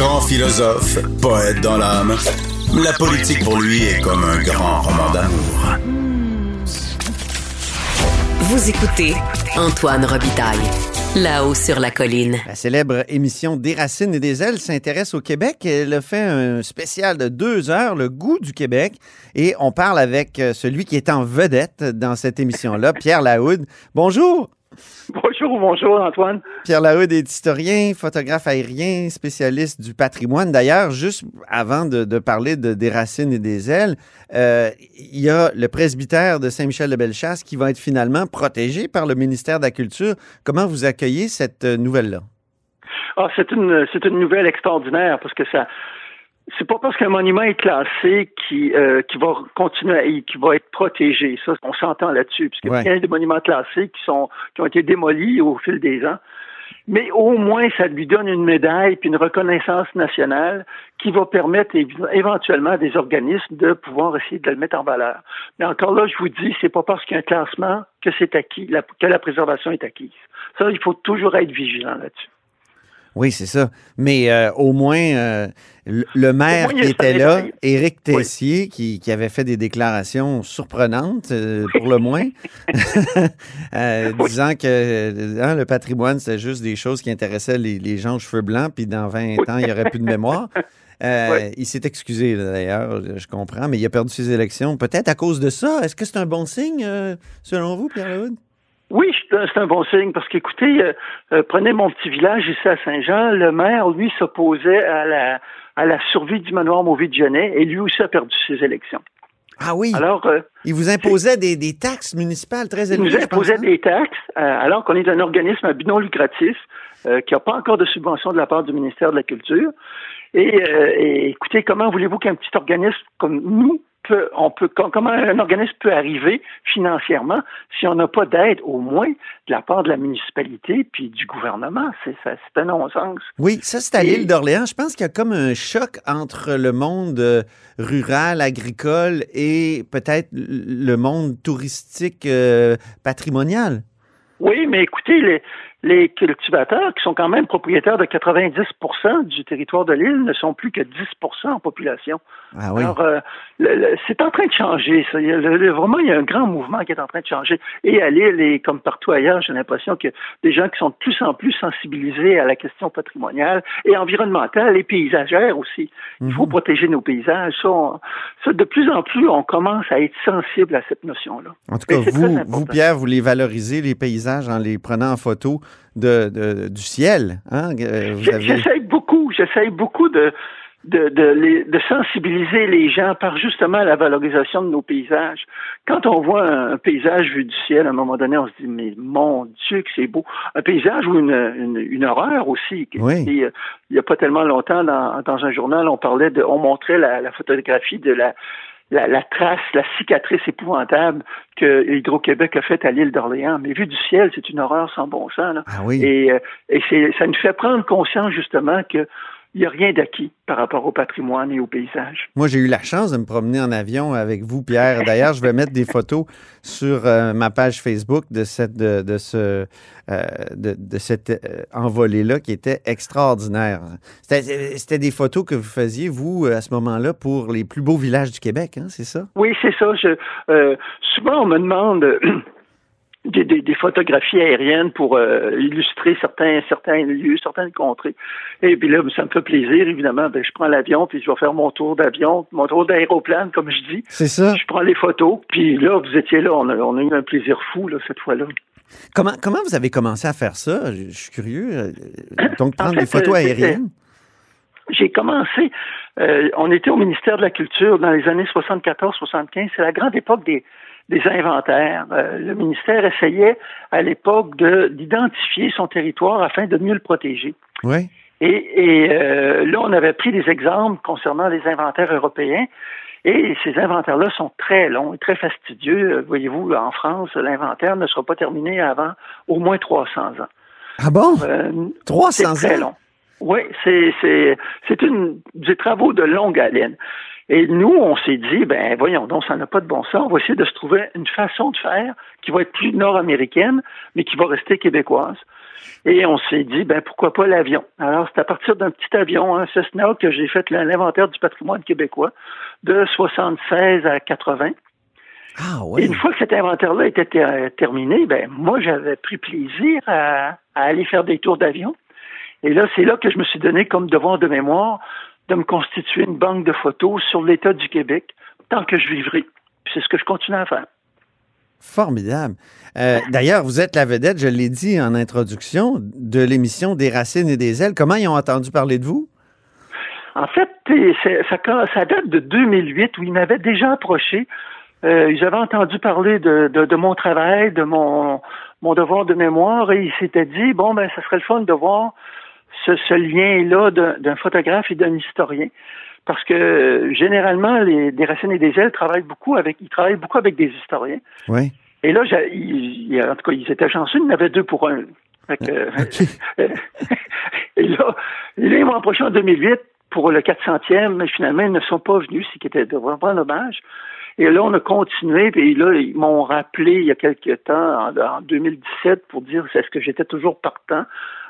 Grand philosophe, poète dans l'âme, la politique pour lui est comme un grand roman d'amour. Vous écoutez Antoine Robitaille, là-haut sur la colline. La célèbre émission Des racines et des ailes s'intéresse au Québec. Elle a fait un spécial de deux heures, Le goût du Québec. Et on parle avec euh, celui qui est en vedette dans cette émission-là, Pierre Laoud. Bonjour! Bonjour, bonjour Antoine? Pierre Lahoud est historien, photographe aérien, spécialiste du patrimoine. D'ailleurs, juste avant de, de parler de, des racines et des ailes, euh, il y a le presbytère de Saint-Michel de Bellechasse qui va être finalement protégé par le ministère de la Culture. Comment vous accueillez cette euh, nouvelle-là? Ah, c'est une, c'est une nouvelle extraordinaire parce que ça, c'est pas parce qu'un monument est classé qui, euh, qui va continuer à, qui va être protégé. Ça, on s'entend là-dessus, puisqu'il y a Ouais. plein de monuments classés qui sont qui ont été démolis au fil des ans. Mais au moins, ça lui donne une médaille puis une reconnaissance nationale qui va permettre éventuellement à des organismes de pouvoir essayer de le mettre en valeur. Mais encore là, je vous dis, c'est pas parce qu'il y a un classement que c'est acquis, que la préservation est acquise. Ça, il faut toujours être vigilant là-dessus. Oui, c'est ça. Mais euh, au moins, euh, le, le maire moins, qui était là. Éric Tessier, qui, qui avait fait des déclarations surprenantes, euh, pour le moins, disant que hein, le patrimoine, c'est juste des choses qui intéressaient les, les gens aux cheveux blancs, puis dans 20 ans, il n'y aurait plus de mémoire. Il s'est excusé, d'ailleurs, je comprends, mais il a perdu ses élections. Peut-être à cause de ça. Est-ce que c'est un bon signe, euh, selon vous, Pierre Lehoud? Oui, c'est un- bon signe parce qu'écoutez, euh, euh, prenez mon petit village ici à Saint-Jean, le maire, lui, s'opposait à la, à la survie du manoir Mauvais de Genet et lui aussi a perdu ses élections. Ah oui, Alors, euh, il vous imposait des, des taxes municipales très il élevées. nous je pense, imposait hein? des taxes euh, alors qu'on est un organisme à but non lucratif qui n'a pas encore de subvention de la part du ministère de la Culture. Et, et écoutez, comment voulez-vous qu'un petit organisme comme nous peut, on peut, com- comment un organisme peut arriver financièrement si on n'a pas d'aide au moins de la part de la municipalité puis du gouvernement? C'est un non-sens. Oui, ça, c'est à l'île d'Orléans. Je pense qu'il y a comme un choc entre le monde euh, rural, agricole et peut-être le monde touristique euh, patrimonial. Oui, mais écoutez, les, les cultivateurs qui sont quand même propriétaires de 90% du territoire de l'île ne sont plus que 10% en population. Ah oui. Alors, euh, c'est en train de changer. Ça. Il y a le- vraiment, il y a un grand mouvement qui est en train de changer. Et à l'île, et comme partout ailleurs, j'ai l'impression que des gens qui sont de plus en plus sensibilisés à la question patrimoniale et environnementale et paysagère aussi. Il faut Mhm. protéger nos paysages. Ça, on- ça, de plus en plus, on commence à être sensible à cette notion-là. En tout cas, vous, vous, Pierre, vous les valorisez, les paysages, en les prenant en photo de, de- du ciel. Hein? Euh, avez... J'essaye beaucoup, j'essaye beaucoup de, de, de, les- de sensibiliser les gens par justement la valorisation de nos paysages. Quand on voit un, un paysage vu du ciel, à un moment donné, on se dit, mais mon Dieu, que c'est beau. Un paysage ou une, une, une horreur aussi. Oui. Et, euh, il n'y a pas tellement longtemps, dans, dans un journal, on parlait de, on montrait la, la photographie de la, la, la trace, la cicatrice épouvantable que Hydro-Québec a faite à l'île d'Orléans. Mais vu du ciel, c'est une horreur sans bon sens. Là. Ah oui. Et, euh, et c'est, ça nous fait prendre conscience justement que il n'y a rien d'acquis par rapport au patrimoine et au paysage. Moi, j'ai eu la chance de me promener en avion avec vous, Pierre. D'ailleurs, je vais mettre des photos sur euh, ma page Facebook de cette de, de ce euh, de, de cette euh, envolée-là qui était extraordinaire. C'était des photos que vous faisiez, vous, à ce moment-là, pour les plus beaux villages du Québec, hein, c'est ça? Oui, c'est ça. Je, souvent, on me demande des, des, photographies aériennes pour euh, illustrer certains certains lieux, certaines contrées. Et puis là, ça me fait plaisir, évidemment. Ben, je prends l'avion, puis je vais faire mon tour d'avion, mon tour d'aéroplane, comme je dis. C'est ça. Je prends les photos, puis là, vous étiez là. On a, on a eu un plaisir fou, là, cette fois-là. Comment, comment vous avez commencé à faire ça? Je, suis curieux. Donc, prendre des photos aériennes? J'ai commencé, euh, on était au ministère de la Culture dans les années 74-75. C'est la grande époque des, des inventaires. Euh, le ministère essayait à l'époque d'identifier son territoire afin de mieux le protéger. Oui. Et, et euh, là, on avait pris des exemples concernant les inventaires européens. Et ces inventaires-là sont très longs et très fastidieux. Voyez-vous, en France, l'inventaire ne sera pas terminé avant au moins 300 ans. Ah bon? 300 ans? très long. Oui, c'est c'est une des travaux de longue haleine. Et nous, on s'est dit, ben voyons donc, ça n'a pas de bon sens. On va essayer de se trouver une façon de faire qui va être plus nord-américaine, mais qui va rester québécoise. Et on s'est dit, ben pourquoi pas l'avion? Alors, c'est à partir d'un petit avion, un Cessna, que j'ai fait l'inventaire du patrimoine québécois de 76 à 80. Ah, oui. Et une fois que cet inventaire-là était terminé, ben moi, j'avais pris plaisir à, à aller faire des tours d'avion. Et là, c'est là que je me suis donné comme devoir de mémoire de me constituer une banque de photos sur l'État du Québec tant que je vivrai. C'est ce que je continue à faire. Formidable. Euh, d'ailleurs, vous êtes la vedette, je l'ai dit en introduction, de l'émission Des racines et des ailes. Comment ils ont entendu parler de vous? En fait, ça, ça date de 2008 où ils m'avaient déjà approché. Euh, ils avaient entendu parler de, de, mon travail, de mon, mon devoir de mémoire, et ils s'étaient dit, bon, ben, ça serait le fun de voir ce, lien-là d'un photographe et d'un historien. Parce que généralement, les, des racines et des ailes travaillent beaucoup avec, ils travaillent beaucoup avec des historiens. Oui. Et là, il, en tout cas, ils étaient chanceux, il y en avait deux pour un. Ah, et là, ils m'ont approché en 2008 pour le 400e, mais finalement, ils ne sont pas venus, ce qui était vraiment dommage. Et là, on a continué, puis là, ils m'ont rappelé il y a quelques temps, en, en 2017, pour dire est-ce que j'étais toujours partant?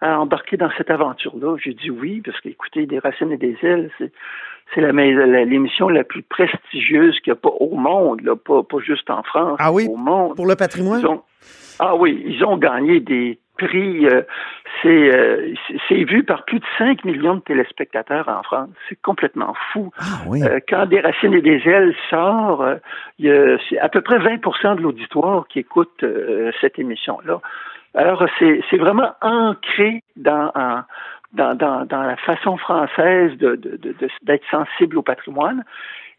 À embarquer dans cette aventure-là. J'ai dit oui, parce qu'écoutez, des racines et des ailes, c'est c'est l'émission la, plus prestigieuse qu'il n'y a pas au monde, là, pas, pas juste en France, ah oui? au monde. Pour le patrimoine? ah oui, ils ont gagné des prix. Euh, euh, c'est vu par plus de 5 millions de téléspectateurs en France. C'est complètement fou. Ah oui. Euh, quand Des racines et des ailes sort, c'est à peu près 20% de l'auditoire qui écoute cette émission-là. Alors, c'est vraiment ancré dans, dans, dans, dans, la façon française d'être de, de, de, sensible au patrimoine.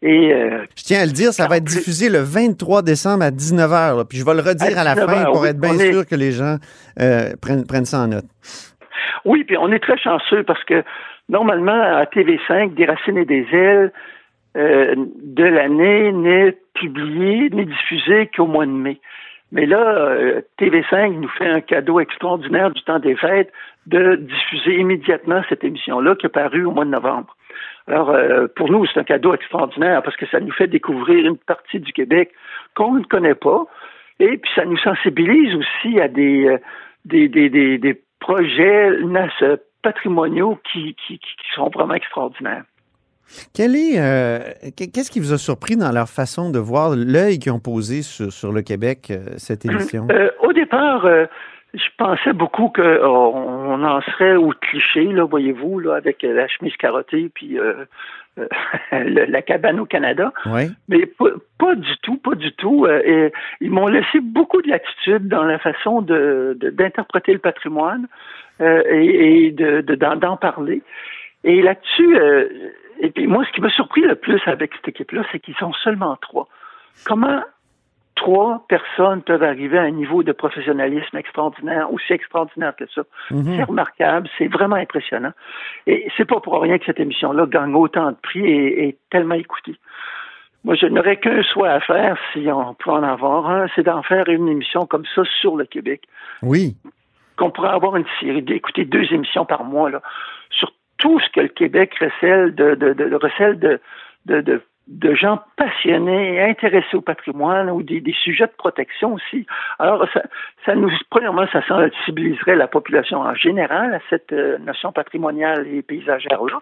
Et, euh, je tiens à le dire, ça va être diffusé le 23 décembre à 19h. puis je vais le redire à, la fin pour être bien sûr que les gens euh, prennent, prennent ça en note. Oui, puis on est très chanceux parce que normalement, à TV5, Des racines et des ailes euh, de l'année n'est publié, n'est diffusé qu'au mois de mai. Mais là, euh, TV5 nous fait un cadeau extraordinaire du temps des fêtes de diffuser immédiatement cette émission-là qui est parue au mois de novembre. Alors, euh, pour nous, c'est un cadeau extraordinaire parce que ça nous fait découvrir une partie du Québec qu'on ne connaît pas. Et puis, ça nous sensibilise aussi à des, euh, des, des, des, projets patrimoniaux qui, qui sont vraiment extraordinaires. Quel est, euh, qu'est-ce qui vous a surpris dans leur façon de voir l'œil qu'ils ont posé sur, le Québec, euh, cette émission? Euh, au départ, je pensais beaucoup qu'on en serait au cliché, là, voyez-vous, là, avec la chemise carottée puis la cabane au Canada. Oui. Mais pas, du tout, pas du tout. et ils m'ont laissé beaucoup de latitude dans la façon de, d'interpréter le patrimoine et, et de, d'en parler. Et là-dessus, et puis moi, ce qui m'a surpris le plus avec cette équipe-là, c'est qu'ils sont seulement trois. Comment trois personnes peuvent arriver à un niveau de professionnalisme extraordinaire, aussi extraordinaire que ça? Mhm. C'est remarquable, c'est vraiment impressionnant. Et c'est pas pour rien que cette émission-là gagne autant de prix et est tellement écoutée. Moi, je n'aurais qu'un souhait à faire, si on peut en avoir un, c'est d'en faire une émission comme ça sur le Québec. Oui. Qu'on pourrait avoir une série, d'écouter deux émissions par mois, là, sur tout ce que le Québec recèle de, de, de, recèle de, de, de, gens passionnés, intéressés au patrimoine ou des, des sujets de protection aussi. Alors, ça, ça nous, premièrement, ça sensibiliserait la population en général à cette euh, notion patrimoniale et paysagère-là.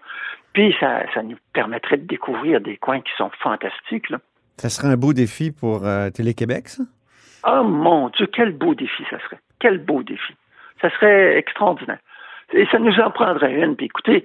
Puis, ça, ça nous permettrait de découvrir des coins qui sont fantastiques. Là. Ça serait un beau défi pour euh, Télé-Québec, ça? Oh mon Dieu, quel beau défi ça serait. Quel beau défi. Ça serait extraordinaire. Et ça nous en prendrait une. Puis écoutez,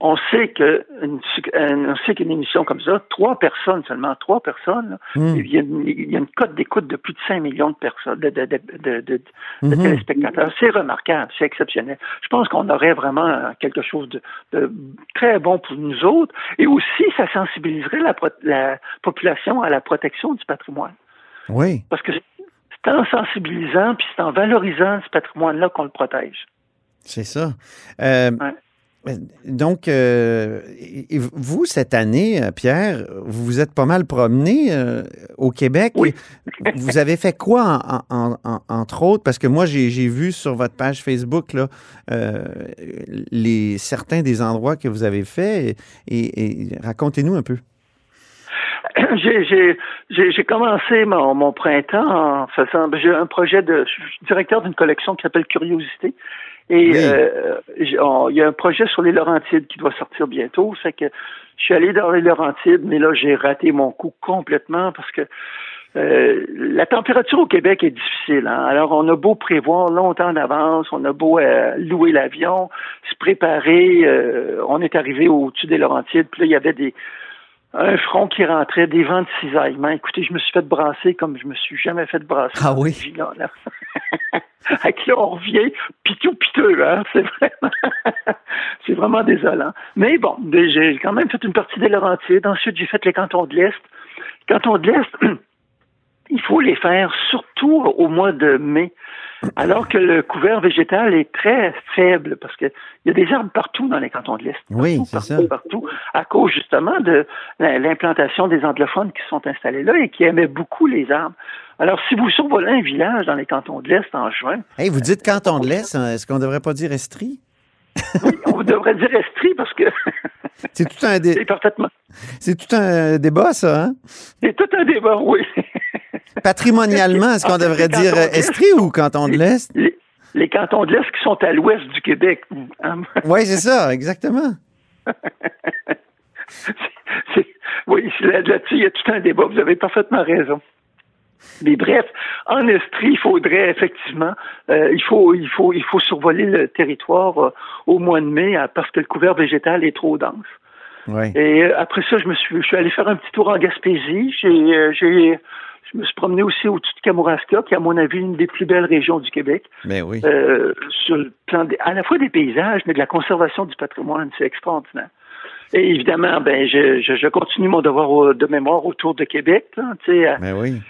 on sait que on sait qu'une émission comme ça, trois personnes seulement, trois personnes, hmm. il, y a une, cote d'écoute de plus de 5 millions de personnes, de, de, hmm. téléspectateurs. C'est remarquable, c'est exceptionnel. Je pense qu'on aurait vraiment quelque chose de, très bon pour nous autres. Et aussi, ça sensibiliserait la, la population à la protection du patrimoine. Oui. Parce que c'est en sensibilisant puis c'est en valorisant ce patrimoine-là qu'on le protège. C'est ça. Euh, donc, euh, vous, cette année, euh, Pierre, vous vous êtes pas mal promené euh, au Québec. Oui. vous avez fait quoi, entre autres? Parce que moi, j'ai vu sur votre page Facebook là, les, certains des endroits que vous avez fait. Et, racontez-nous un peu. J'ai commencé mon, mon, printemps en faisant. J'ai un projet de. Je suis directeur d'une collection qui s'appelle Curiosité et euh, il y a un projet sur les Laurentides qui doit sortir bientôt. C'est que je suis allé dans les Laurentides, mais là, j'ai raté mon coup complètement parce que euh, la température au Québec est difficile. Hein? Alors, on a beau prévoir longtemps d'avance, on a beau euh, louer l'avion, se préparer. on est arrivé au-dessus des Laurentides, puis là, il y avait des un front qui rentrait, des vents de cisaillement. Écoutez, je me suis fait brasser comme je me suis jamais fait brasser. Ah oui? Avec là, on revient pitou piteux, hein? C'est vraiment, vraiment désolant. Mais bon, j'ai quand même fait une partie des Laurentides. Ensuite, j'ai fait les cantons de l'Est. Les cantons de l'Est, il faut les faire surtout au mois de mai. Alors que le couvert végétal est très faible parce qu'il y a des arbres partout dans les cantons de l'Est. Oui, c'est ça. Partout, à cause justement de l'implantation des anglophones qui sont installés là et qui aimaient beaucoup les arbres. Alors, si vous survolez un village dans les cantons de l'Est en juin. Hey, vous dites canton de l'Est, hein, est-ce qu'on ne devrait pas dire Estrie? oui, on devrait dire Estrie parce que. c'est tout un débat. C'est tout un débat, ça, hein? C'est tout un débat, oui. Patrimonialement, est-ce qu'on devrait dire Estrie ou canton de l'Est? Les, cantons de l'Est qui sont à l'ouest du Québec. oui, c'est ça, exactement. oui, là-dessus, il y a tout un débat. Vous avez parfaitement raison. Mais bref, en Estrie, il faudrait effectivement, euh, il faut, il faut, il faut survoler le territoire euh, au mois de mai hein, parce que le couvert végétal est trop dense. Et euh, après ça, je me suis, je suis allé faire un petit tour en Gaspésie. J'ai, j'ai, je me suis promené aussi au-dessus de Kamouraska, qui est à mon avis une des plus belles régions du Québec. Mais ben oui. sur le plan à la fois des paysages, mais de la conservation du patrimoine, c'est extraordinaire. Et évidemment, ben je, je, continue mon devoir de mémoire autour de Québec. Là, Mais ben oui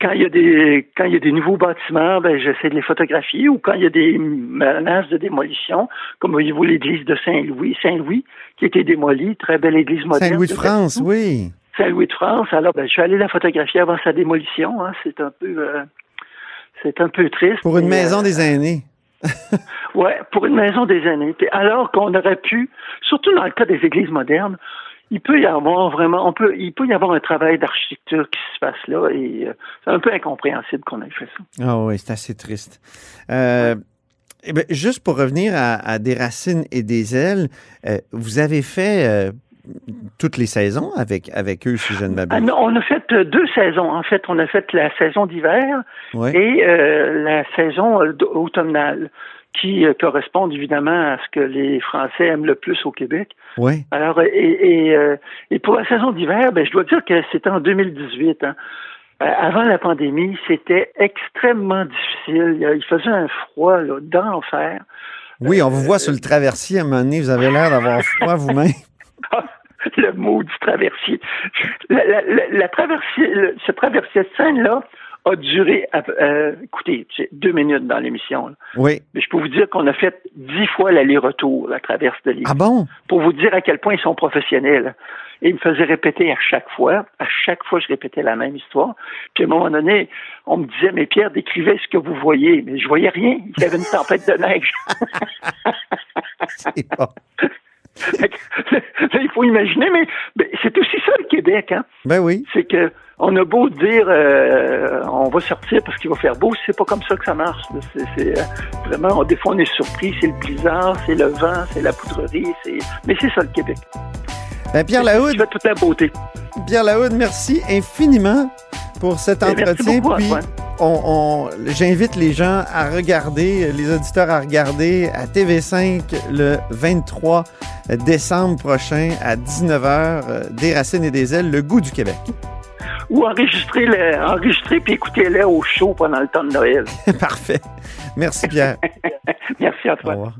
quand il y a des quand il y a des nouveaux bâtiments, ben j'essaie de les photographier ou quand il y a des menaces de démolition, comme voyez-vous l'église de Saint-Louis, Saint-Louis qui a été démolie, très belle église moderne. Saint-Louis de France, oui. Saint-Louis de France. Alors ben je suis allé la photographier avant sa démolition. Hein. C'est un peu euh, c'est un peu triste. Pour une maison euh, des aînés. ouais, pour une maison des aînés. alors qu'on aurait pu, surtout dans le cas des églises modernes, il peut y avoir vraiment, on peut, il peut y avoir un travail d'architecture qui se passe là et euh, c'est un peu incompréhensible qu'on ait fait ça. Ah oui, c'est assez triste. Eh ben, juste pour revenir à, des racines et des ailes, euh, vous avez fait toutes les saisons avec, avec eux, si je ne m'abuse? Ah non, on a fait deux saisons. En fait, on a fait la saison d'hiver et la saison automnale qui euh, correspondent évidemment à ce que les Français aiment le plus au Québec. Oui. Alors, et, et, euh, et pour la saison d'hiver, ben, je dois dire que c'était en 2018. Hein. Euh, avant la pandémie, c'était extrêmement difficile. Il faisait un froid d'enfer. Oui, on vous voit sur le traversier à un moment donné, vous avez l'air d'avoir froid vous-même. le mot du traversier. La, la, la, traversier, ce traversier de scène-là, a duré, euh, écoutez, deux minutes dans l'émission. Oui. Mais je peux vous dire qu'on a fait dix fois l'aller-retour à travers de l'île. Ah bon? Pour vous dire à quel point ils sont professionnels. Et ils me faisaient répéter à chaque fois. À chaque fois, je répétais la même histoire. Puis à un moment donné, on me disait, mais Pierre, décrivez ce que vous voyez. Mais je voyais rien. Il y avait une tempête de neige. Il faut imaginer, mais, c'est aussi ça le Québec, hein? Ben oui. C'est que on a beau dire euh, on va sortir parce qu'il va faire beau, c'est pas comme ça que ça marche. C'est, euh, vraiment, des fois on est surpris, c'est le blizzard, c'est le vent, c'est la poudrerie, c'est mais c'est ça le Québec. Ben Pierre Lahoud. Tu toute la beauté. Pierre Lahoud, merci infiniment pour cet ben, entretien. Beaucoup, puis on, j'invite les gens à regarder, les auditeurs à regarder à TV5 le 23 décembre prochain à 19h, euh, Des racines et des ailes, le goût du Québec. Ou enregistrer, le, enregistrer puis écouter-les au show pendant le temps de Noël. Parfait. Merci Pierre. Merci à Au toi. revoir.